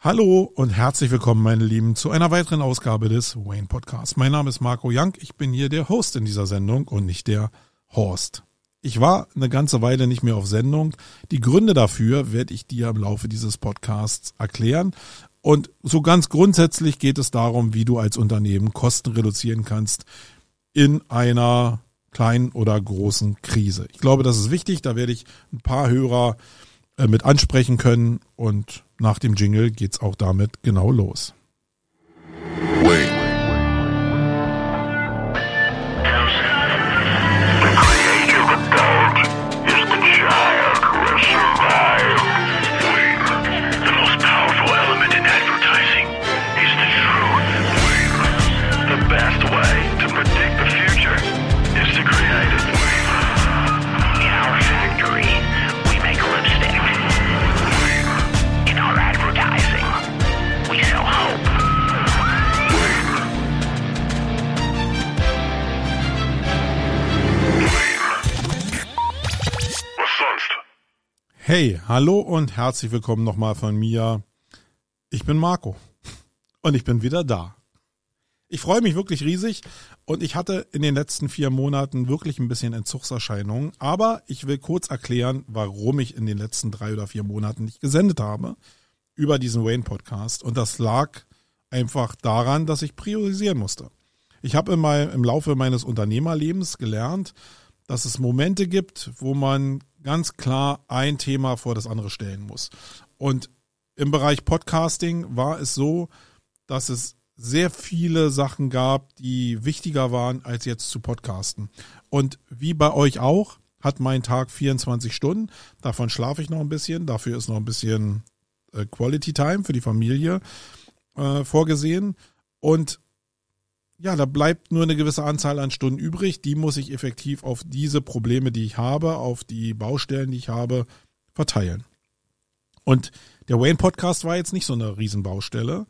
Hallo und herzlich willkommen, meine Lieben, zu einer weiteren Ausgabe des Wayne Podcasts. Mein Name ist Marco Young. Ich bin hier der Host in dieser Sendung und nicht der Horst. Ich war eine ganze Weile nicht mehr auf Sendung. Die Gründe dafür werde ich dir im Laufe dieses Podcasts erklären. Und so ganz grundsätzlich geht es darum, wie du als Unternehmen Kosten reduzieren kannst in einer kleinen oder großen Krise. Ich glaube, das ist wichtig. Da werde ich ein paar Hörer äh, mit ansprechen können und nach dem Jingle geht's auch damit genau los. Wait. Hey, hallo und herzlich willkommen nochmal von mir. Ich bin Marco und ich bin wieder da. Ich freue mich wirklich riesig und ich hatte in den letzten vier Monaten wirklich ein bisschen Entzugserscheinungen, aber ich will kurz erklären, warum ich in den letzten drei oder vier Monaten nicht gesendet habe über diesen Wayne Podcast und das lag einfach daran, dass ich priorisieren musste. Ich habe im Laufe meines Unternehmerlebens gelernt, dass es Momente gibt, wo man ganz klar ein Thema vor das andere stellen muss. Und im Bereich Podcasting war es so, dass es sehr viele Sachen gab, die wichtiger waren, als jetzt zu podcasten. Und wie bei euch auch, hat mein Tag 24 Stunden. Davon schlafe ich noch ein bisschen. Dafür ist noch ein bisschen äh, Quality Time für die Familie äh, vorgesehen. Und ja, da bleibt nur eine gewisse Anzahl an Stunden übrig. Die muss ich effektiv auf diese Probleme, die ich habe, auf die Baustellen, die ich habe, verteilen. Und der Wayne Podcast war jetzt nicht so eine Riesenbaustelle.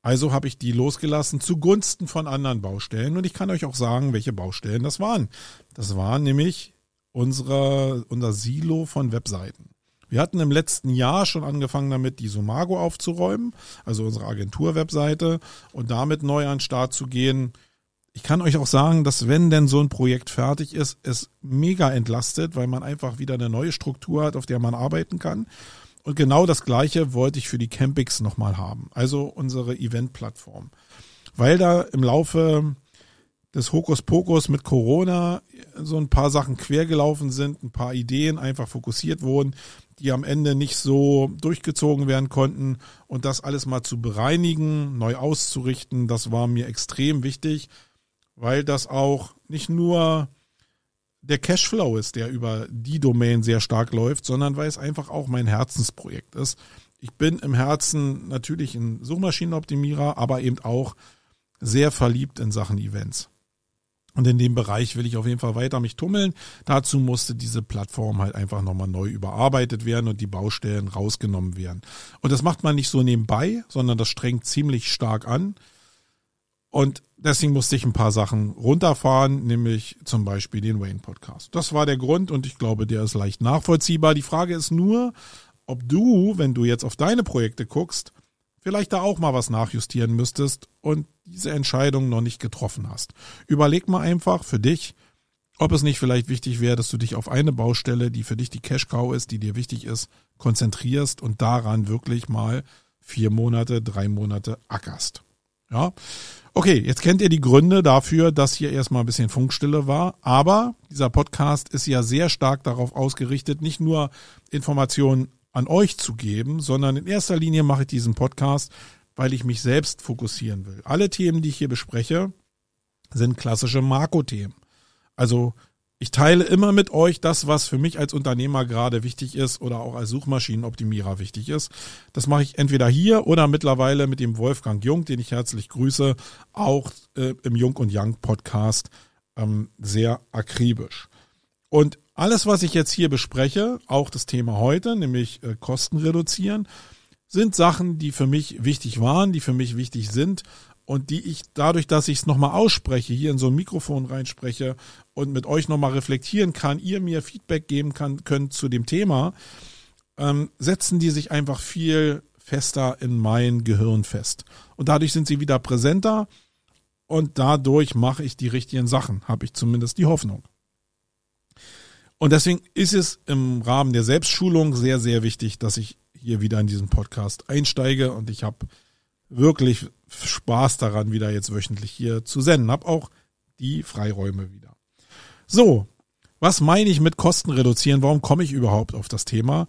Also habe ich die losgelassen zugunsten von anderen Baustellen. Und ich kann euch auch sagen, welche Baustellen das waren. Das war nämlich unsere, unser Silo von Webseiten. Wir hatten im letzten Jahr schon angefangen damit, die Sumago aufzuräumen, also unsere Agentur-Webseite und damit neu an den Start zu gehen. Ich kann euch auch sagen, dass wenn denn so ein Projekt fertig ist, es mega entlastet, weil man einfach wieder eine neue Struktur hat, auf der man arbeiten kann. Und genau das Gleiche wollte ich für die Campix nochmal haben, also unsere Event-Plattform. Weil da im Laufe des Hokuspokus mit Corona so ein paar Sachen quergelaufen sind, ein paar Ideen einfach fokussiert wurden, die am Ende nicht so durchgezogen werden konnten und das alles mal zu bereinigen, neu auszurichten, das war mir extrem wichtig, weil das auch nicht nur der Cashflow ist, der über die Domain sehr stark läuft, sondern weil es einfach auch mein Herzensprojekt ist. Ich bin im Herzen natürlich ein Suchmaschinenoptimierer, aber eben auch sehr verliebt in Sachen Events. Und in dem Bereich will ich auf jeden Fall weiter mich tummeln. Dazu musste diese Plattform halt einfach nochmal neu überarbeitet werden und die Baustellen rausgenommen werden. Und das macht man nicht so nebenbei, sondern das strengt ziemlich stark an. Und deswegen musste ich ein paar Sachen runterfahren, nämlich zum Beispiel den Wayne Podcast. Das war der Grund und ich glaube, der ist leicht nachvollziehbar. Die Frage ist nur, ob du, wenn du jetzt auf deine Projekte guckst, vielleicht da auch mal was nachjustieren müsstest und diese Entscheidung noch nicht getroffen hast. Überleg mal einfach für dich, ob es nicht vielleicht wichtig wäre, dass du dich auf eine Baustelle, die für dich die Cash Cow ist, die dir wichtig ist, konzentrierst und daran wirklich mal vier Monate, drei Monate ackerst. Ja. Okay, jetzt kennt ihr die Gründe dafür, dass hier erstmal ein bisschen Funkstille war, aber dieser Podcast ist ja sehr stark darauf ausgerichtet, nicht nur Informationen an euch zu geben, sondern in erster Linie mache ich diesen Podcast, weil ich mich selbst fokussieren will. Alle Themen, die ich hier bespreche, sind klassische Marco-Themen. Also ich teile immer mit euch das, was für mich als Unternehmer gerade wichtig ist oder auch als Suchmaschinenoptimierer wichtig ist. Das mache ich entweder hier oder mittlerweile mit dem Wolfgang Jung, den ich herzlich grüße, auch äh, im Jung und Young Podcast ähm, sehr akribisch. Und alles, was ich jetzt hier bespreche, auch das Thema heute, nämlich äh, Kosten reduzieren, sind Sachen, die für mich wichtig waren, die für mich wichtig sind und die ich dadurch, dass ich es nochmal ausspreche, hier in so ein Mikrofon reinspreche und mit euch nochmal reflektieren kann, ihr mir Feedback geben kann, könnt zu dem Thema, ähm, setzen die sich einfach viel fester in mein Gehirn fest. Und dadurch sind sie wieder präsenter und dadurch mache ich die richtigen Sachen, habe ich zumindest die Hoffnung. Und deswegen ist es im Rahmen der Selbstschulung sehr, sehr wichtig, dass ich hier wieder in diesen Podcast einsteige und ich habe wirklich Spaß daran, wieder jetzt wöchentlich hier zu senden. Hab auch die Freiräume wieder. So, was meine ich mit Kosten reduzieren? Warum komme ich überhaupt auf das Thema?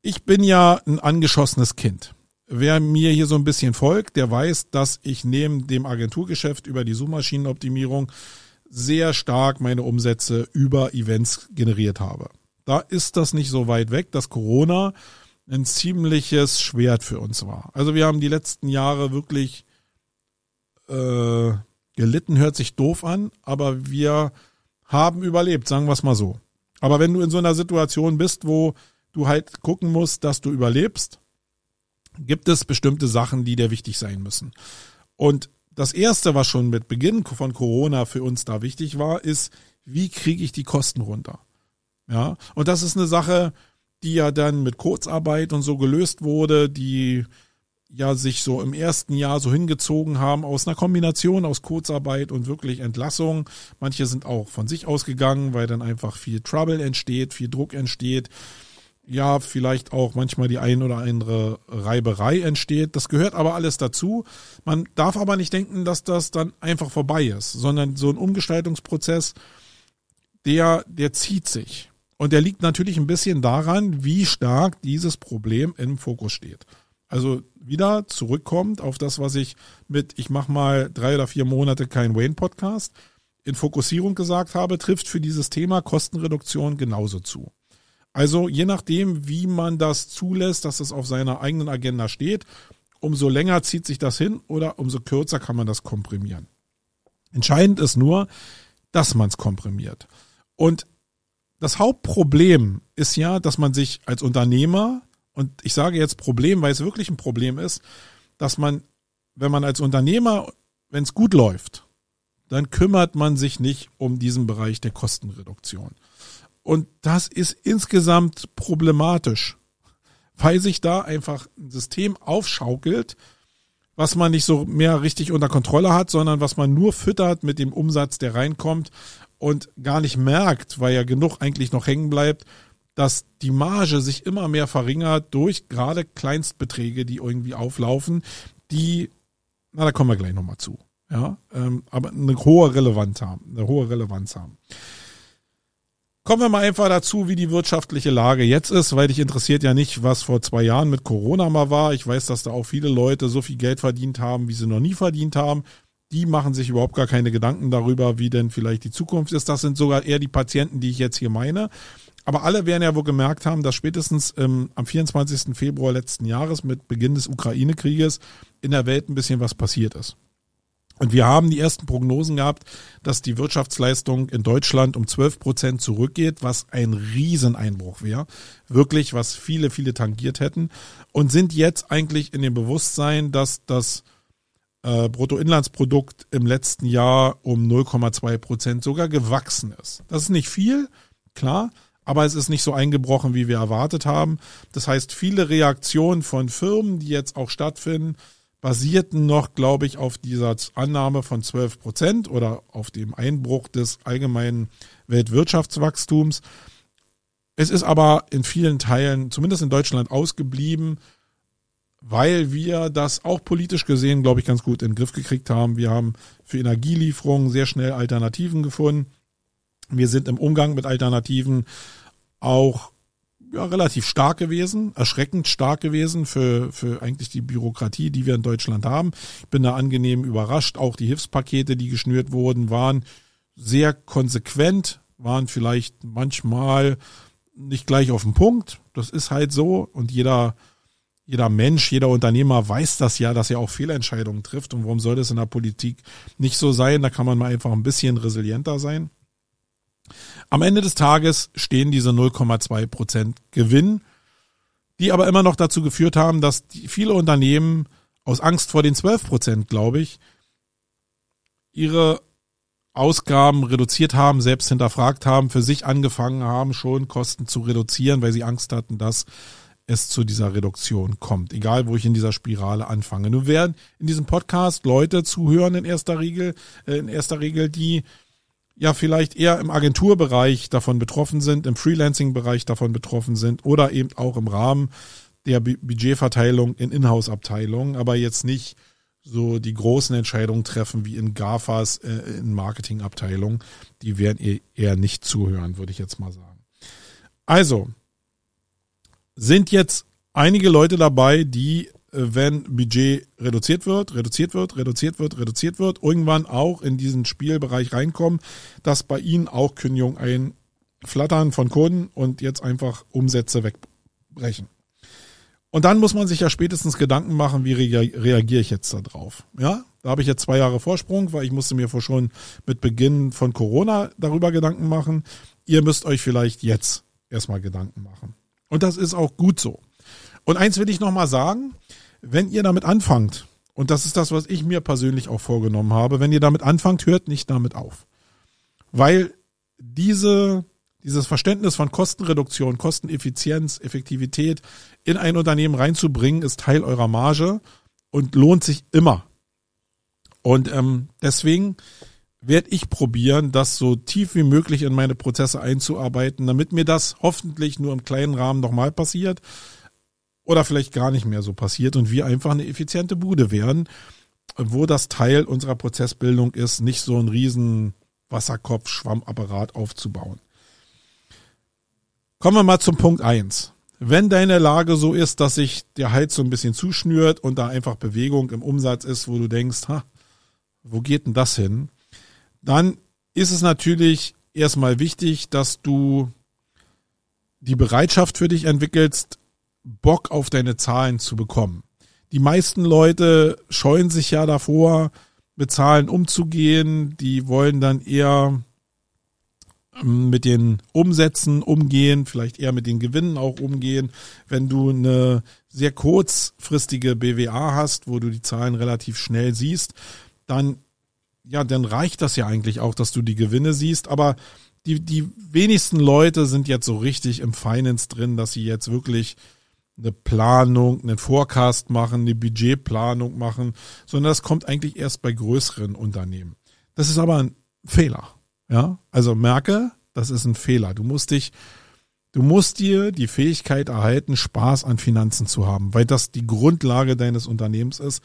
Ich bin ja ein angeschossenes Kind. Wer mir hier so ein bisschen folgt, der weiß, dass ich neben dem Agenturgeschäft über die Suchmaschinenoptimierung sehr stark meine Umsätze über Events generiert habe. Da ist das nicht so weit weg, dass Corona ein ziemliches Schwert für uns war. Also wir haben die letzten Jahre wirklich äh, gelitten, hört sich doof an, aber wir haben überlebt, sagen wir es mal so. Aber wenn du in so einer Situation bist, wo du halt gucken musst, dass du überlebst, gibt es bestimmte Sachen, die dir wichtig sein müssen. Und das erste, was schon mit Beginn von Corona für uns da wichtig war, ist, wie kriege ich die Kosten runter? Ja, und das ist eine Sache, die ja dann mit Kurzarbeit und so gelöst wurde, die ja sich so im ersten Jahr so hingezogen haben aus einer Kombination aus Kurzarbeit und wirklich Entlassung. Manche sind auch von sich ausgegangen, weil dann einfach viel Trouble entsteht, viel Druck entsteht. Ja, vielleicht auch manchmal die ein oder andere Reiberei entsteht. Das gehört aber alles dazu. Man darf aber nicht denken, dass das dann einfach vorbei ist, sondern so ein Umgestaltungsprozess, der, der zieht sich. Und der liegt natürlich ein bisschen daran, wie stark dieses Problem im Fokus steht. Also wieder zurückkommt auf das, was ich mit, ich mache mal drei oder vier Monate kein Wayne-Podcast, in Fokussierung gesagt habe, trifft für dieses Thema Kostenreduktion genauso zu. Also je nachdem, wie man das zulässt, dass es auf seiner eigenen Agenda steht, umso länger zieht sich das hin oder umso kürzer kann man das komprimieren. Entscheidend ist nur, dass man es komprimiert. Und das Hauptproblem ist ja, dass man sich als Unternehmer, und ich sage jetzt Problem, weil es wirklich ein Problem ist, dass man, wenn man als Unternehmer, wenn es gut läuft, dann kümmert man sich nicht um diesen Bereich der Kostenreduktion. Und das ist insgesamt problematisch, weil sich da einfach ein System aufschaukelt, was man nicht so mehr richtig unter Kontrolle hat, sondern was man nur füttert mit dem Umsatz, der reinkommt und gar nicht merkt, weil ja genug eigentlich noch hängen bleibt, dass die Marge sich immer mehr verringert durch gerade Kleinstbeträge, die irgendwie auflaufen, die, na, da kommen wir gleich nochmal zu. Ja, ähm, aber eine hohe Relevanz haben, eine hohe Relevanz haben. Kommen wir mal einfach dazu, wie die wirtschaftliche Lage jetzt ist, weil dich interessiert ja nicht, was vor zwei Jahren mit Corona mal war. Ich weiß, dass da auch viele Leute so viel Geld verdient haben, wie sie noch nie verdient haben die machen sich überhaupt gar keine Gedanken darüber, wie denn vielleicht die Zukunft ist. Das sind sogar eher die Patienten, die ich jetzt hier meine. Aber alle werden ja wohl gemerkt haben, dass spätestens ähm, am 24. Februar letzten Jahres mit Beginn des Ukraine-Krieges in der Welt ein bisschen was passiert ist. Und wir haben die ersten Prognosen gehabt, dass die Wirtschaftsleistung in Deutschland um 12 Prozent zurückgeht, was ein Rieseneinbruch wäre. Wirklich, was viele, viele tangiert hätten. Und sind jetzt eigentlich in dem Bewusstsein, dass das äh, Bruttoinlandsprodukt im letzten Jahr um 0,2 Prozent sogar gewachsen ist. Das ist nicht viel, klar, aber es ist nicht so eingebrochen, wie wir erwartet haben. Das heißt, viele Reaktionen von Firmen, die jetzt auch stattfinden, basierten noch, glaube ich, auf dieser Annahme von 12 Prozent oder auf dem Einbruch des allgemeinen Weltwirtschaftswachstums. Es ist aber in vielen Teilen, zumindest in Deutschland, ausgeblieben weil wir das auch politisch gesehen, glaube ich, ganz gut in den Griff gekriegt haben. Wir haben für Energielieferungen sehr schnell Alternativen gefunden. Wir sind im Umgang mit Alternativen auch ja, relativ stark gewesen, erschreckend stark gewesen für, für eigentlich die Bürokratie, die wir in Deutschland haben. Ich bin da angenehm überrascht. Auch die Hilfspakete, die geschnürt wurden, waren sehr konsequent, waren vielleicht manchmal nicht gleich auf den Punkt. Das ist halt so und jeder jeder Mensch, jeder Unternehmer weiß das ja, dass er auch Fehlentscheidungen trifft. Und warum soll das in der Politik nicht so sein? Da kann man mal einfach ein bisschen resilienter sein. Am Ende des Tages stehen diese 0,2 Prozent Gewinn, die aber immer noch dazu geführt haben, dass viele Unternehmen aus Angst vor den 12 Prozent, glaube ich, ihre Ausgaben reduziert haben, selbst hinterfragt haben, für sich angefangen haben, schon Kosten zu reduzieren, weil sie Angst hatten, dass es zu dieser Reduktion kommt, egal wo ich in dieser Spirale anfange. Nun werden in diesem Podcast Leute zuhören in erster Regel, äh, in erster Regel, die ja vielleicht eher im Agenturbereich davon betroffen sind, im Freelancing-Bereich davon betroffen sind oder eben auch im Rahmen der Budgetverteilung in Inhouse-Abteilungen, aber jetzt nicht so die großen Entscheidungen treffen wie in GAFAs äh, in Marketingabteilungen. Die werden eher nicht zuhören, würde ich jetzt mal sagen. Also, sind jetzt einige Leute dabei, die, wenn Budget reduziert wird, reduziert wird, reduziert wird, reduziert wird, irgendwann auch in diesen Spielbereich reinkommen, dass bei ihnen auch Kündigung einflattern von Kunden und jetzt einfach Umsätze wegbrechen. Und dann muss man sich ja spätestens Gedanken machen, wie reagiere ich jetzt da drauf. Ja, da habe ich jetzt zwei Jahre Vorsprung, weil ich musste mir vor schon mit Beginn von Corona darüber Gedanken machen. Ihr müsst euch vielleicht jetzt erstmal Gedanken machen. Und das ist auch gut so. Und eins will ich nochmal sagen, wenn ihr damit anfangt, und das ist das, was ich mir persönlich auch vorgenommen habe, wenn ihr damit anfangt, hört nicht damit auf. Weil diese, dieses Verständnis von Kostenreduktion, Kosteneffizienz, Effektivität in ein Unternehmen reinzubringen, ist Teil eurer Marge und lohnt sich immer. Und ähm, deswegen werde ich probieren, das so tief wie möglich in meine Prozesse einzuarbeiten, damit mir das hoffentlich nur im kleinen Rahmen nochmal passiert oder vielleicht gar nicht mehr so passiert und wir einfach eine effiziente Bude werden, wo das Teil unserer Prozessbildung ist, nicht so ein riesen Wasserkopf, Schwammapparat aufzubauen. Kommen wir mal zum Punkt eins. Wenn deine Lage so ist, dass sich der Hals so ein bisschen zuschnürt und da einfach Bewegung im Umsatz ist, wo du denkst, ha, wo geht denn das hin? dann ist es natürlich erstmal wichtig, dass du die Bereitschaft für dich entwickelst, Bock auf deine Zahlen zu bekommen. Die meisten Leute scheuen sich ja davor, mit Zahlen umzugehen. Die wollen dann eher ähm, mit den Umsätzen umgehen, vielleicht eher mit den Gewinnen auch umgehen. Wenn du eine sehr kurzfristige BWA hast, wo du die Zahlen relativ schnell siehst, dann ja, dann reicht das ja eigentlich auch, dass du die Gewinne siehst, aber die, die wenigsten Leute sind jetzt so richtig im Finance drin, dass sie jetzt wirklich eine Planung, einen Forecast machen, eine Budgetplanung machen, sondern das kommt eigentlich erst bei größeren Unternehmen. Das ist aber ein Fehler. Ja, also merke, das ist ein Fehler. Du musst dich, du musst dir die Fähigkeit erhalten, Spaß an Finanzen zu haben, weil das die Grundlage deines Unternehmens ist.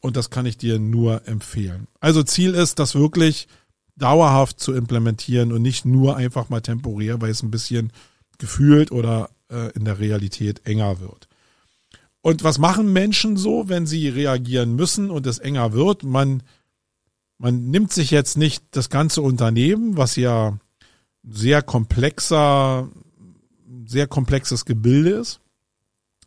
Und das kann ich dir nur empfehlen. Also Ziel ist, das wirklich dauerhaft zu implementieren und nicht nur einfach mal temporär, weil es ein bisschen gefühlt oder äh, in der Realität enger wird. Und was machen Menschen so, wenn sie reagieren müssen und es enger wird? Man, man nimmt sich jetzt nicht das ganze Unternehmen, was ja sehr komplexer, sehr komplexes Gebilde ist,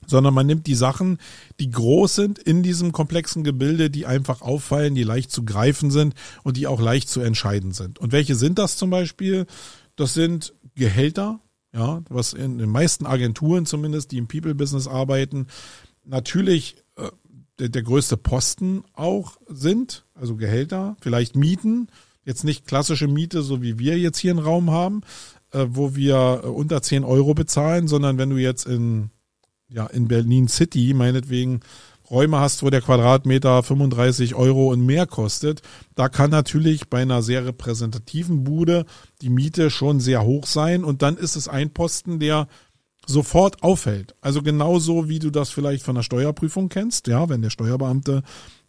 sondern man nimmt die Sachen, die groß sind in diesem komplexen Gebilde, die einfach auffallen, die leicht zu greifen sind und die auch leicht zu entscheiden sind. Und welche sind das zum Beispiel? Das sind Gehälter, ja, was in den meisten Agenturen zumindest, die im People-Business arbeiten, natürlich äh, der, der größte Posten auch sind, also Gehälter, vielleicht Mieten, jetzt nicht klassische Miete, so wie wir jetzt hier einen Raum haben, äh, wo wir äh, unter 10 Euro bezahlen, sondern wenn du jetzt in ja, in Berlin City meinetwegen Räume hast, wo der Quadratmeter 35 Euro und mehr kostet, da kann natürlich bei einer sehr repräsentativen Bude die Miete schon sehr hoch sein und dann ist es ein Posten, der sofort auffällt. Also genauso wie du das vielleicht von der Steuerprüfung kennst, ja, wenn der Steuerbeamte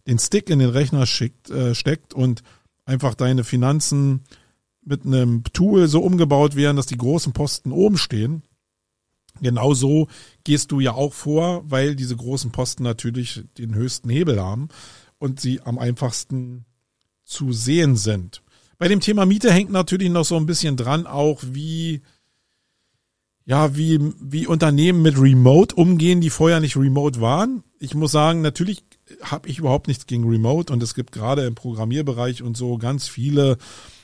den Stick in den Rechner schickt, äh, steckt und einfach deine Finanzen mit einem Tool so umgebaut werden, dass die großen Posten oben stehen, Genauso gehst du ja auch vor, weil diese großen Posten natürlich den höchsten Hebel haben und sie am einfachsten zu sehen sind. Bei dem Thema Miete hängt natürlich noch so ein bisschen dran, auch wie, ja, wie, wie Unternehmen mit Remote umgehen, die vorher nicht Remote waren. Ich muss sagen, natürlich habe ich überhaupt nichts gegen Remote und es gibt gerade im Programmierbereich und so ganz viele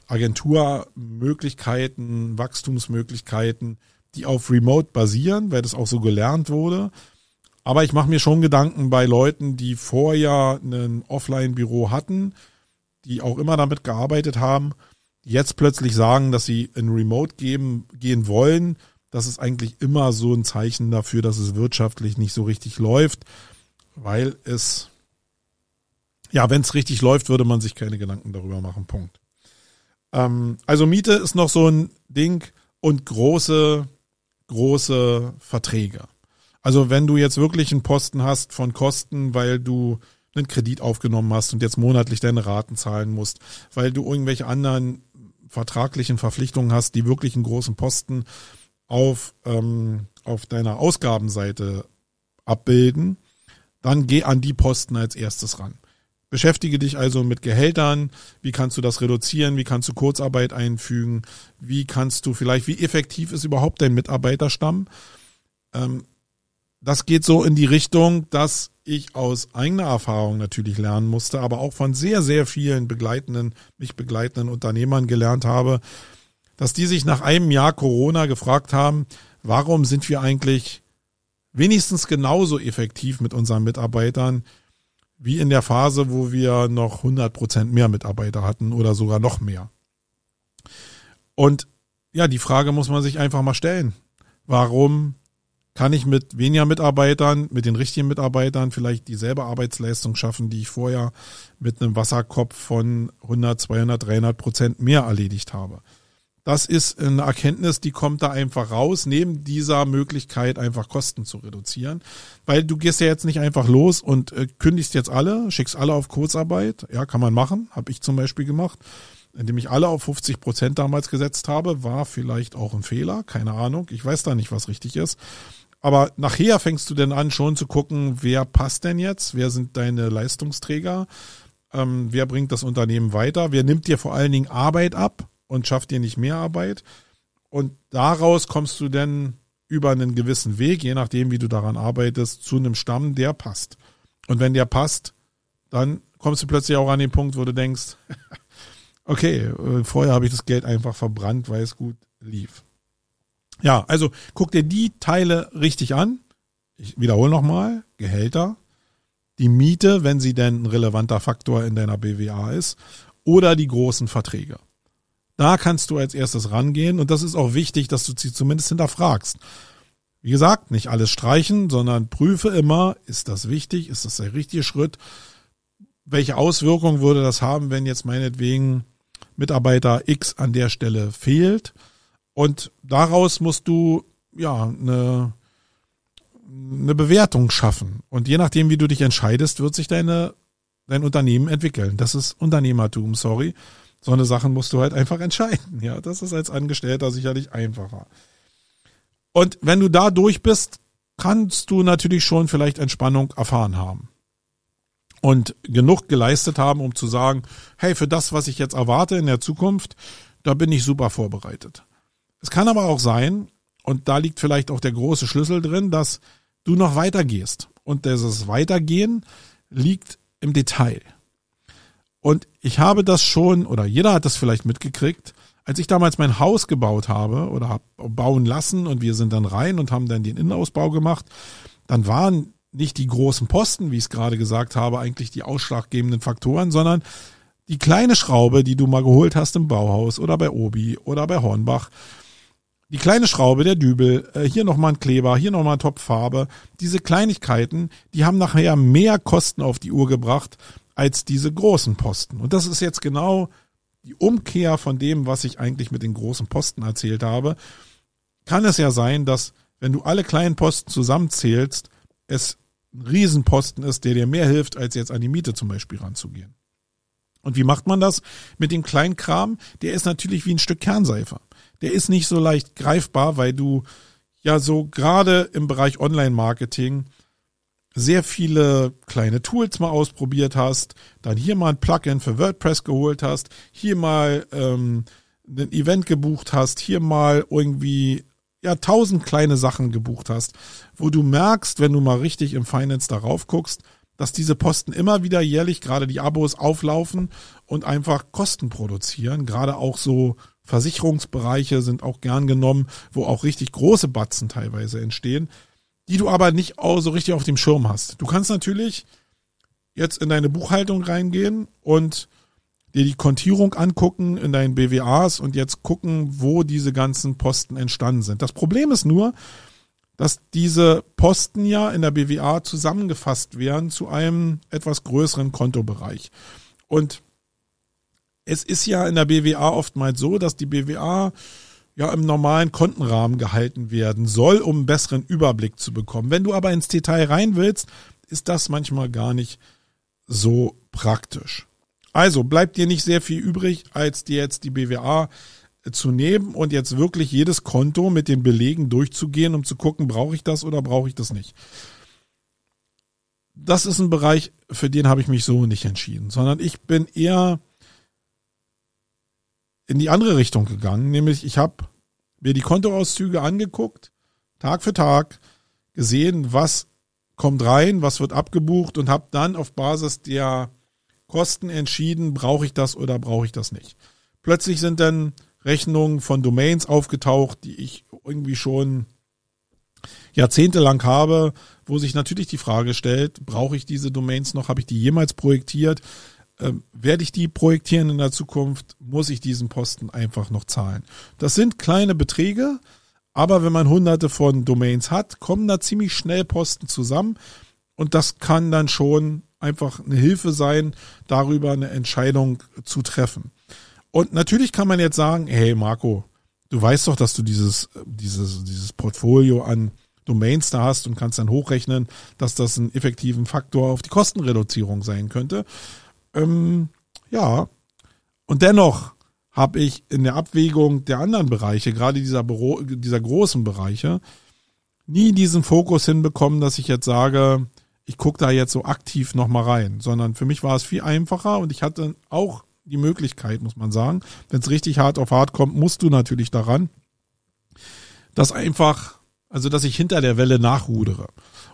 Agenturmöglichkeiten, Wachstumsmöglichkeiten, die auf Remote basieren, weil das auch so gelernt wurde. Aber ich mache mir schon Gedanken bei Leuten, die vorher ein Offline-Büro hatten, die auch immer damit gearbeitet haben, die jetzt plötzlich sagen, dass sie in Remote geben, gehen wollen, das ist eigentlich immer so ein Zeichen dafür, dass es wirtschaftlich nicht so richtig läuft, weil es, ja, wenn es richtig läuft, würde man sich keine Gedanken darüber machen. Punkt. Ähm, also Miete ist noch so ein Ding und große, große Verträge. Also wenn du jetzt wirklich einen Posten hast von Kosten, weil du einen Kredit aufgenommen hast und jetzt monatlich deine Raten zahlen musst, weil du irgendwelche anderen vertraglichen Verpflichtungen hast, die wirklich einen großen Posten auf, ähm, auf deiner Ausgabenseite abbilden, dann geh an die Posten als erstes ran. Beschäftige dich also mit Gehältern, wie kannst du das reduzieren, wie kannst du Kurzarbeit einfügen, wie kannst du vielleicht, wie effektiv ist überhaupt dein Mitarbeiterstamm. Ähm, das geht so in die Richtung, dass ich aus eigener Erfahrung natürlich lernen musste, aber auch von sehr, sehr vielen begleitenden, mich begleitenden Unternehmern gelernt habe, dass die sich nach einem Jahr Corona gefragt haben, warum sind wir eigentlich wenigstens genauso effektiv mit unseren Mitarbeitern wie in der Phase, wo wir noch 100 Prozent mehr Mitarbeiter hatten oder sogar noch mehr. Und ja, die Frage muss man sich einfach mal stellen. Warum kann ich mit weniger Mitarbeitern, mit den richtigen Mitarbeitern vielleicht dieselbe Arbeitsleistung schaffen, die ich vorher mit einem Wasserkopf von 100, 200, 300 Prozent mehr erledigt habe? Das ist eine Erkenntnis, die kommt da einfach raus, neben dieser Möglichkeit, einfach Kosten zu reduzieren. Weil du gehst ja jetzt nicht einfach los und äh, kündigst jetzt alle, schickst alle auf Kurzarbeit. Ja, kann man machen, habe ich zum Beispiel gemacht. Indem ich alle auf 50 Prozent damals gesetzt habe, war vielleicht auch ein Fehler, keine Ahnung. Ich weiß da nicht, was richtig ist. Aber nachher fängst du denn an, schon zu gucken, wer passt denn jetzt? Wer sind deine Leistungsträger? Ähm, wer bringt das Unternehmen weiter? Wer nimmt dir vor allen Dingen Arbeit ab? Und schafft dir nicht mehr Arbeit. Und daraus kommst du dann über einen gewissen Weg, je nachdem, wie du daran arbeitest, zu einem Stamm, der passt. Und wenn der passt, dann kommst du plötzlich auch an den Punkt, wo du denkst, okay, äh, vorher habe ich das Geld einfach verbrannt, weil es gut lief. Ja, also guck dir die Teile richtig an. Ich wiederhole nochmal, Gehälter, die Miete, wenn sie denn ein relevanter Faktor in deiner BWA ist, oder die großen Verträge. Da kannst du als erstes rangehen und das ist auch wichtig, dass du sie zumindest hinterfragst. Wie gesagt, nicht alles streichen, sondern prüfe immer, ist das wichtig, ist das der richtige Schritt? Welche Auswirkungen würde das haben, wenn jetzt meinetwegen Mitarbeiter X an der Stelle fehlt? Und daraus musst du ja eine, eine Bewertung schaffen. Und je nachdem, wie du dich entscheidest, wird sich deine, dein Unternehmen entwickeln. Das ist Unternehmertum, sorry. So eine Sachen musst du halt einfach entscheiden. Ja, das ist als Angestellter sicherlich einfacher. Und wenn du da durch bist, kannst du natürlich schon vielleicht Entspannung erfahren haben. Und genug geleistet haben, um zu sagen, hey, für das, was ich jetzt erwarte in der Zukunft, da bin ich super vorbereitet. Es kann aber auch sein, und da liegt vielleicht auch der große Schlüssel drin, dass du noch weitergehst. Und dieses Weitergehen liegt im Detail. Und ich habe das schon, oder jeder hat das vielleicht mitgekriegt, als ich damals mein Haus gebaut habe oder habe bauen lassen und wir sind dann rein und haben dann den Innenausbau gemacht, dann waren nicht die großen Posten, wie ich es gerade gesagt habe, eigentlich die ausschlaggebenden Faktoren, sondern die kleine Schraube, die du mal geholt hast im Bauhaus oder bei Obi oder bei Hornbach. Die kleine Schraube, der Dübel, äh, hier nochmal ein Kleber, hier nochmal ein Topffarbe. Diese Kleinigkeiten, die haben nachher mehr Kosten auf die Uhr gebracht, als diese großen Posten. Und das ist jetzt genau die Umkehr von dem, was ich eigentlich mit den großen Posten erzählt habe. Kann es ja sein, dass wenn du alle kleinen Posten zusammenzählst, es ein Riesenposten ist, der dir mehr hilft, als jetzt an die Miete zum Beispiel ranzugehen. Und wie macht man das mit dem kleinen Kram? Der ist natürlich wie ein Stück Kernseife. Der ist nicht so leicht greifbar, weil du ja so gerade im Bereich Online-Marketing sehr viele kleine Tools mal ausprobiert hast, dann hier mal ein Plugin für WordPress geholt hast, hier mal ähm, ein Event gebucht hast, hier mal irgendwie ja tausend kleine Sachen gebucht hast, wo du merkst, wenn du mal richtig im Finance darauf guckst, dass diese Posten immer wieder jährlich gerade die Abos auflaufen und einfach Kosten produzieren. Gerade auch so Versicherungsbereiche sind auch gern genommen, wo auch richtig große Batzen teilweise entstehen die du aber nicht so richtig auf dem Schirm hast. Du kannst natürlich jetzt in deine Buchhaltung reingehen und dir die Kontierung angucken in deinen BWAs und jetzt gucken, wo diese ganzen Posten entstanden sind. Das Problem ist nur, dass diese Posten ja in der BWA zusammengefasst werden zu einem etwas größeren Kontobereich. Und es ist ja in der BWA oftmals so, dass die BWA ja im normalen Kontenrahmen gehalten werden soll, um einen besseren Überblick zu bekommen. Wenn du aber ins Detail rein willst, ist das manchmal gar nicht so praktisch. Also bleibt dir nicht sehr viel übrig, als dir jetzt die BWA zu nehmen und jetzt wirklich jedes Konto mit den Belegen durchzugehen, um zu gucken, brauche ich das oder brauche ich das nicht. Das ist ein Bereich, für den habe ich mich so nicht entschieden, sondern ich bin eher in die andere Richtung gegangen, nämlich ich habe mir die Kontoauszüge angeguckt, Tag für Tag, gesehen, was kommt rein, was wird abgebucht und habe dann auf Basis der Kosten entschieden, brauche ich das oder brauche ich das nicht. Plötzlich sind dann Rechnungen von Domains aufgetaucht, die ich irgendwie schon jahrzehntelang habe, wo sich natürlich die Frage stellt, brauche ich diese Domains noch? Habe ich die jemals projektiert? Ähm, werde ich die projektieren in der Zukunft? Muss ich diesen Posten einfach noch zahlen? Das sind kleine Beträge, aber wenn man hunderte von Domains hat, kommen da ziemlich schnell Posten zusammen und das kann dann schon einfach eine Hilfe sein, darüber eine Entscheidung zu treffen. Und natürlich kann man jetzt sagen, hey Marco, du weißt doch, dass du dieses, dieses, dieses Portfolio an Domains da hast und kannst dann hochrechnen, dass das einen effektiven Faktor auf die Kostenreduzierung sein könnte. Ähm, ja, und dennoch habe ich in der Abwägung der anderen Bereiche, gerade dieser, Büro, dieser großen Bereiche, nie diesen Fokus hinbekommen, dass ich jetzt sage, ich gucke da jetzt so aktiv nochmal rein, sondern für mich war es viel einfacher und ich hatte auch die Möglichkeit, muss man sagen. Wenn es richtig hart auf hart kommt, musst du natürlich daran, dass einfach, also dass ich hinter der Welle nachrudere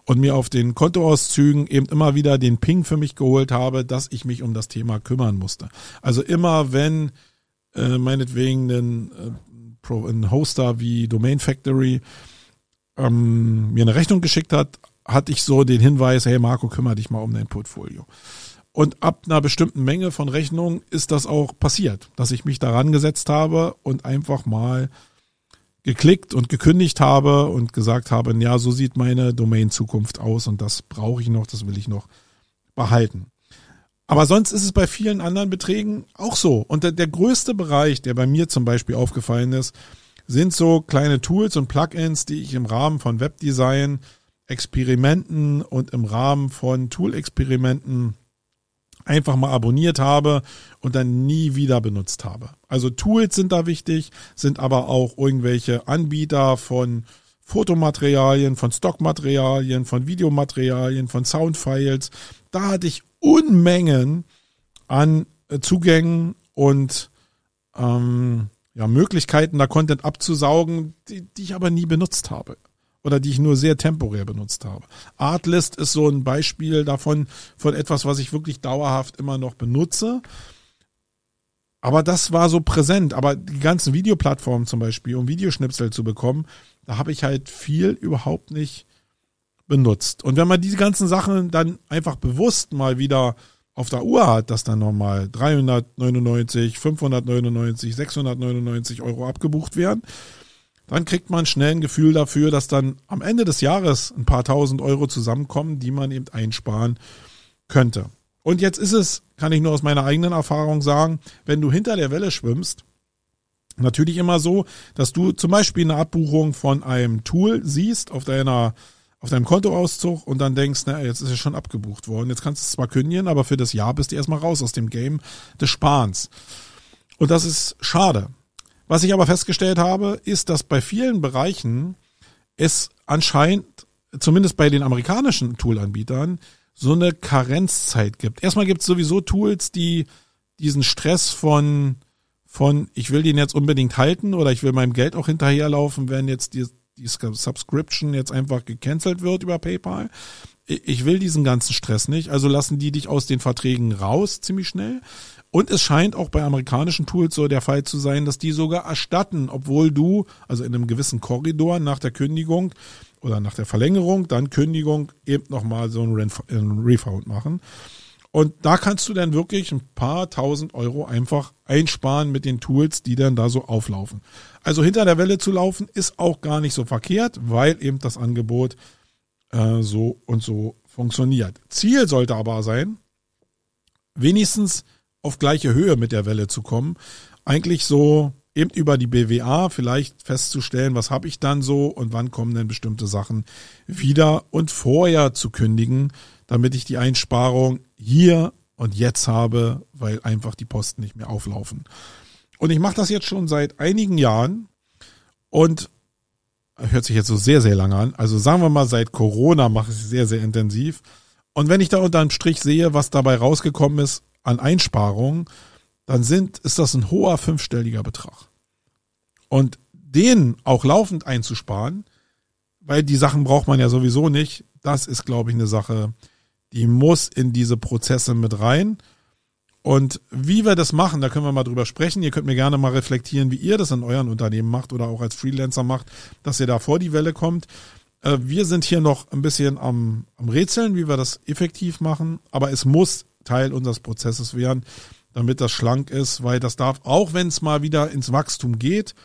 und mir auf den Kontoauszügen eben immer wieder den Ping für mich geholt habe, dass ich mich um das Thema kümmern musste. Also immer wenn äh, meinetwegen ein, äh, ein Hoster wie Domain Factory ähm, mir eine Rechnung geschickt hat, hatte ich so den Hinweis, hey Marco, kümmere dich mal um dein Portfolio. Und ab einer bestimmten Menge von Rechnungen ist das auch passiert, dass ich mich daran gesetzt habe und einfach mal geklickt und gekündigt habe und gesagt habe, ja, so sieht meine Domain-Zukunft aus und das brauche ich noch, das will ich noch behalten. Aber sonst ist es bei vielen anderen Beträgen auch so. Und der, der größte Bereich, der bei mir zum Beispiel aufgefallen ist, sind so kleine Tools und Plugins, die ich im Rahmen von Webdesign, Experimenten und im Rahmen von Tool-Experimenten einfach mal abonniert habe und dann nie wieder benutzt habe. Also Tools sind da wichtig, sind aber auch irgendwelche Anbieter von Fotomaterialien, von Stockmaterialien, von Videomaterialien, von Soundfiles. Da hatte ich Unmengen an äh, Zugängen und ähm, ja, Möglichkeiten, da Content abzusaugen, die, die ich aber nie benutzt habe oder die ich nur sehr temporär benutzt habe. Artlist ist so ein Beispiel davon, von etwas, was ich wirklich dauerhaft immer noch benutze. Aber das war so präsent. Aber die ganzen Videoplattformen zum Beispiel, um Videoschnipsel zu bekommen, da habe ich halt viel überhaupt nicht benutzt. Und wenn man diese ganzen Sachen dann einfach bewusst mal wieder auf der Uhr hat, dass dann nochmal 399, 599, 699 Euro abgebucht werden, dann kriegt man schnell ein Gefühl dafür, dass dann am Ende des Jahres ein paar tausend Euro zusammenkommen, die man eben einsparen könnte. Und jetzt ist es, kann ich nur aus meiner eigenen Erfahrung sagen, wenn du hinter der Welle schwimmst, natürlich immer so, dass du zum Beispiel eine Abbuchung von einem Tool siehst auf deiner auf deinem Kontoauszug und dann denkst, na, jetzt ist es schon abgebucht worden. Jetzt kannst du es zwar kündigen, aber für das Jahr bist du erstmal raus aus dem Game des Sparens. Und das ist schade. Was ich aber festgestellt habe, ist, dass bei vielen Bereichen es anscheinend, zumindest bei den amerikanischen Toolanbietern, so eine Karenzzeit gibt. Erstmal gibt es sowieso Tools, die diesen Stress von, von ich will den jetzt unbedingt halten oder ich will meinem Geld auch hinterherlaufen, wenn jetzt die, die Subscription jetzt einfach gecancelt wird über PayPal. Ich will diesen ganzen Stress nicht, also lassen die dich aus den Verträgen raus ziemlich schnell. Und es scheint auch bei amerikanischen Tools so der Fall zu sein, dass die sogar erstatten, obwohl du, also in einem gewissen Korridor nach der Kündigung oder nach der Verlängerung, dann Kündigung eben nochmal so ein Refund machen. Und da kannst du dann wirklich ein paar tausend Euro einfach einsparen mit den Tools, die dann da so auflaufen. Also hinter der Welle zu laufen ist auch gar nicht so verkehrt, weil eben das Angebot äh, so und so funktioniert. Ziel sollte aber sein, wenigstens auf gleiche Höhe mit der Welle zu kommen. Eigentlich so eben über die BWA vielleicht festzustellen, was habe ich dann so und wann kommen denn bestimmte Sachen wieder und vorher zu kündigen, damit ich die Einsparung hier und jetzt habe, weil einfach die Posten nicht mehr auflaufen. Und ich mache das jetzt schon seit einigen Jahren und hört sich jetzt so sehr, sehr lange an. Also sagen wir mal, seit Corona mache ich es sehr, sehr intensiv. Und wenn ich da unter einem Strich sehe, was dabei rausgekommen ist an Einsparungen, dann sind, ist das ein hoher fünfstelliger Betrag. Und den auch laufend einzusparen, weil die Sachen braucht man ja sowieso nicht, das ist, glaube ich, eine Sache, die muss in diese Prozesse mit rein. Und wie wir das machen, da können wir mal drüber sprechen. Ihr könnt mir gerne mal reflektieren, wie ihr das in euren Unternehmen macht oder auch als Freelancer macht, dass ihr da vor die Welle kommt. Äh, wir sind hier noch ein bisschen am, am Rätseln, wie wir das effektiv machen, aber es muss Teil unseres Prozesses werden, damit das schlank ist, weil das darf, auch wenn es mal wieder ins Wachstum geht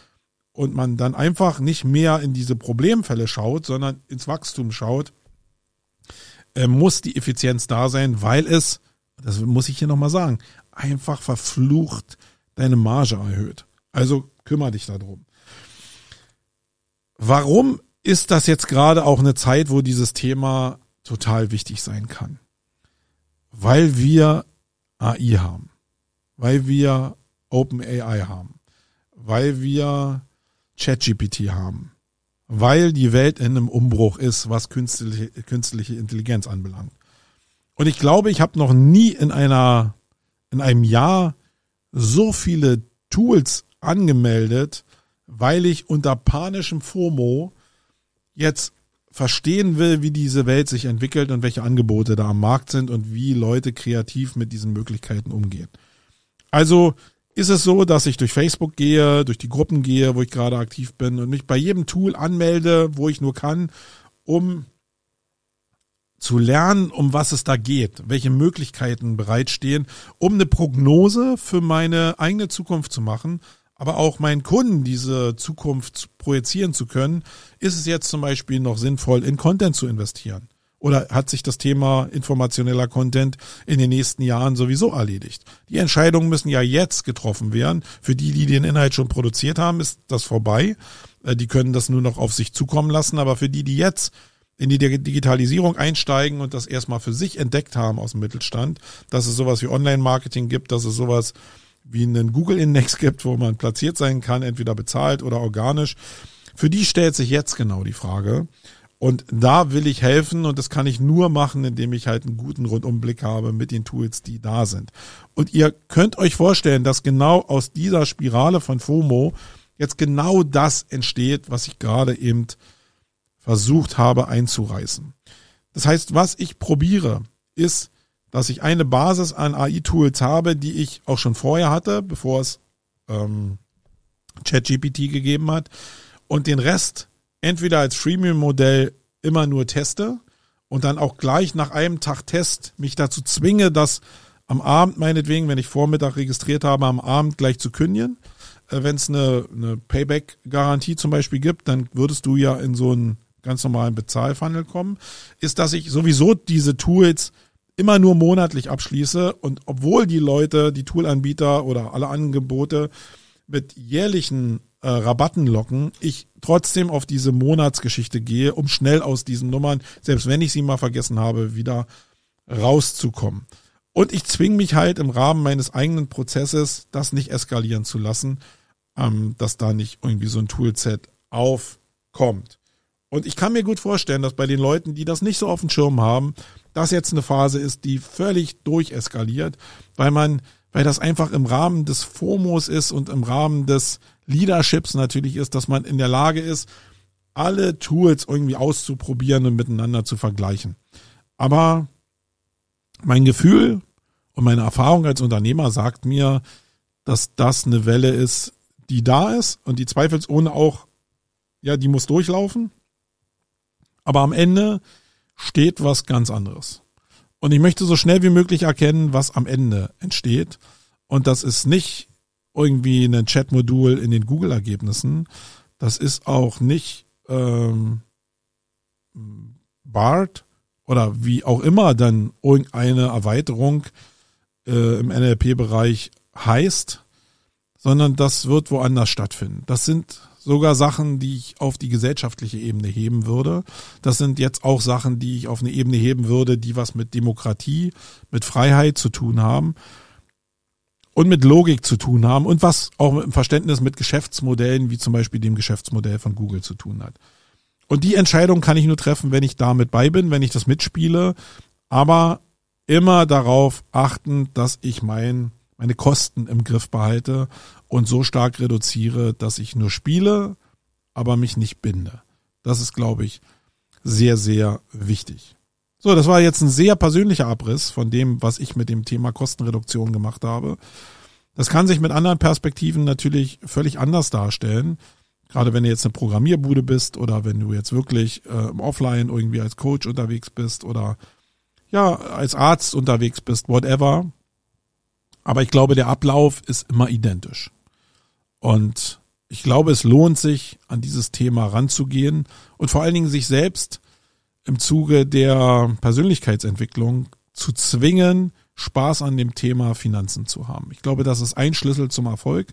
und man dann einfach nicht mehr in diese Problemfälle schaut, sondern ins Wachstum schaut, äh, muss die Effizienz da sein, weil es, das muss ich hier nochmal sagen, einfach verflucht deine Marge erhöht. Also kümmere dich darum. Warum ist das jetzt gerade auch eine Zeit, wo dieses Thema total wichtig sein kann? Weil wir AI haben, weil wir OpenAI haben, weil wir ChatGPT haben, weil die Welt in einem Umbruch ist, was künstliche, künstliche Intelligenz anbelangt. Und ich glaube, ich habe noch nie in einer, in einem Jahr so viele Tools angemeldet, weil ich unter panischem FOMO jetzt verstehen will, wie diese Welt sich entwickelt und welche Angebote da am Markt sind und wie Leute kreativ mit diesen Möglichkeiten umgehen. Also ist es so, dass ich durch Facebook gehe, durch die Gruppen gehe, wo ich gerade aktiv bin und mich bei jedem Tool anmelde, wo ich nur kann, um zu lernen, um was es da geht, welche Möglichkeiten bereitstehen, um eine Prognose für meine eigene Zukunft zu machen, aber auch meinen Kunden diese Zukunft projizieren zu können, ist es jetzt zum Beispiel noch sinnvoll, in Content zu investieren. Oder hat sich das Thema informationeller Content in den nächsten Jahren sowieso erledigt? Die Entscheidungen müssen ja jetzt getroffen werden. Für die, die den Inhalt schon produziert haben, ist das vorbei. Äh, die können das nur noch auf sich zukommen lassen. Aber für die, die jetzt in die Digitalisierung einsteigen und das erstmal für sich entdeckt haben aus dem Mittelstand, dass es sowas wie Online-Marketing gibt, dass es sowas wie einen Google-Index gibt, wo man platziert sein kann, entweder bezahlt oder organisch. Für die stellt sich jetzt genau die Frage, und da will ich helfen und das kann ich nur machen, indem ich halt einen guten Rundumblick habe mit den Tools, die da sind. Und ihr könnt euch vorstellen, dass genau aus dieser Spirale von FOMO jetzt genau das entsteht, was ich gerade eben versucht habe einzureißen. Das heißt, was ich probiere, ist, dass ich eine Basis an AI-Tools habe, die ich auch schon vorher hatte, bevor es ähm, ChatGPT gegeben hat, und den Rest entweder als Freemium-Modell immer nur teste und dann auch gleich nach einem Tag Test mich dazu zwinge, das am Abend meinetwegen, wenn ich Vormittag registriert habe, am Abend gleich zu kündigen. Äh, wenn es eine, eine Payback-Garantie zum Beispiel gibt, dann würdest du ja in so einen ganz normalen Bezahlfunnel kommen, ist, dass ich sowieso diese Tools immer nur monatlich abschließe und obwohl die Leute, die Toolanbieter oder alle Angebote mit jährlichen äh, Rabatten locken, ich trotzdem auf diese Monatsgeschichte gehe, um schnell aus diesen Nummern, selbst wenn ich sie mal vergessen habe, wieder rauszukommen. Und ich zwinge mich halt im Rahmen meines eigenen Prozesses, das nicht eskalieren zu lassen, ähm, dass da nicht irgendwie so ein Toolset aufkommt. Und ich kann mir gut vorstellen, dass bei den Leuten, die das nicht so auf dem Schirm haben, das jetzt eine Phase ist, die völlig durcheskaliert, weil man, weil das einfach im Rahmen des FOMOs ist und im Rahmen des Leaderships natürlich ist, dass man in der Lage ist, alle Tools irgendwie auszuprobieren und miteinander zu vergleichen. Aber mein Gefühl und meine Erfahrung als Unternehmer sagt mir, dass das eine Welle ist, die da ist und die zweifelsohne auch, ja, die muss durchlaufen. Aber am Ende steht was ganz anderes. Und ich möchte so schnell wie möglich erkennen, was am Ende entsteht. Und das ist nicht irgendwie ein Chat-Modul in den Google-Ergebnissen. Das ist auch nicht ähm, BART oder wie auch immer dann irgendeine Erweiterung äh, im NLP-Bereich heißt, sondern das wird woanders stattfinden. Das sind sogar Sachen, die ich auf die gesellschaftliche Ebene heben würde. Das sind jetzt auch Sachen, die ich auf eine Ebene heben würde, die was mit Demokratie, mit Freiheit zu tun haben und mit Logik zu tun haben und was auch mit dem Verständnis mit Geschäftsmodellen, wie zum Beispiel dem Geschäftsmodell von Google zu tun hat. Und die Entscheidung kann ich nur treffen, wenn ich damit bei bin, wenn ich das mitspiele, aber immer darauf achten, dass ich mein, meine Kosten im Griff behalte und so stark reduziere, dass ich nur spiele, aber mich nicht binde. Das ist, glaube ich, sehr, sehr wichtig. So, das war jetzt ein sehr persönlicher Abriss von dem, was ich mit dem Thema Kostenreduktion gemacht habe. Das kann sich mit anderen Perspektiven natürlich völlig anders darstellen. Gerade wenn du jetzt eine Programmierbude bist oder wenn du jetzt wirklich äh, offline irgendwie als Coach unterwegs bist oder ja, als Arzt unterwegs bist, whatever. Aber ich glaube, der Ablauf ist immer identisch. Und ich glaube, es lohnt sich, an dieses Thema ranzugehen und vor allen Dingen sich selbst im Zuge der Persönlichkeitsentwicklung zu zwingen, Spaß an dem Thema Finanzen zu haben. Ich glaube, das ist ein Schlüssel zum Erfolg.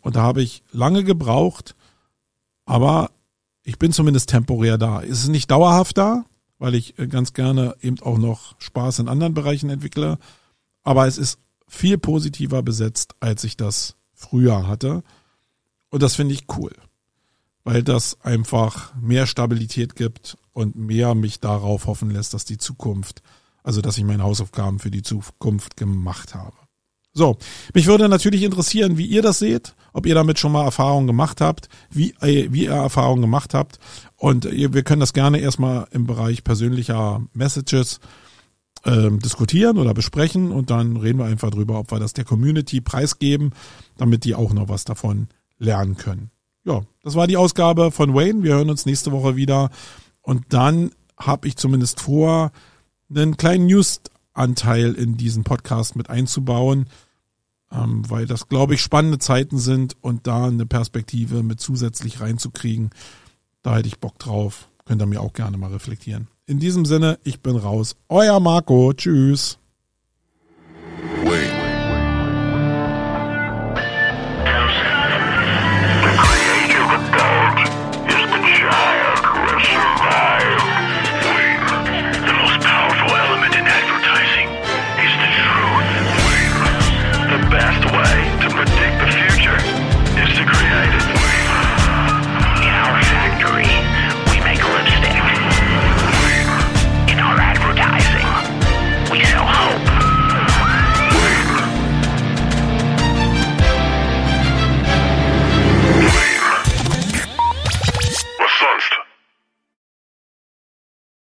Und da habe ich lange gebraucht, aber ich bin zumindest temporär da. Es ist nicht dauerhaft da, weil ich ganz gerne eben auch noch Spaß in anderen Bereichen entwickle. Aber es ist viel positiver besetzt, als ich das früher hatte. Und das finde ich cool, weil das einfach mehr Stabilität gibt und mehr mich darauf hoffen lässt, dass die Zukunft, also dass ich meine Hausaufgaben für die Zukunft gemacht habe. So, mich würde natürlich interessieren, wie ihr das seht, ob ihr damit schon mal Erfahrungen gemacht habt, wie, äh, wie ihr Erfahrungen gemacht habt. Und wir können das gerne erstmal im Bereich persönlicher Messages ähm, diskutieren oder besprechen und dann reden wir einfach drüber, ob wir das der Community preisgeben, damit die auch noch was davon lernen können. Ja, das war die Ausgabe von Wayne. Wir hören uns nächste Woche wieder. Und dann habe ich zumindest vor, einen kleinen News-Anteil in diesen Podcast mit einzubauen, ähm, weil das, glaube ich, spannende Zeiten sind und da eine Perspektive mit zusätzlich reinzukriegen. Da hätte ich Bock drauf. Könnt ihr mir auch gerne mal reflektieren. In diesem Sinne, ich bin raus. Euer Marco. Tschüss. Wayne.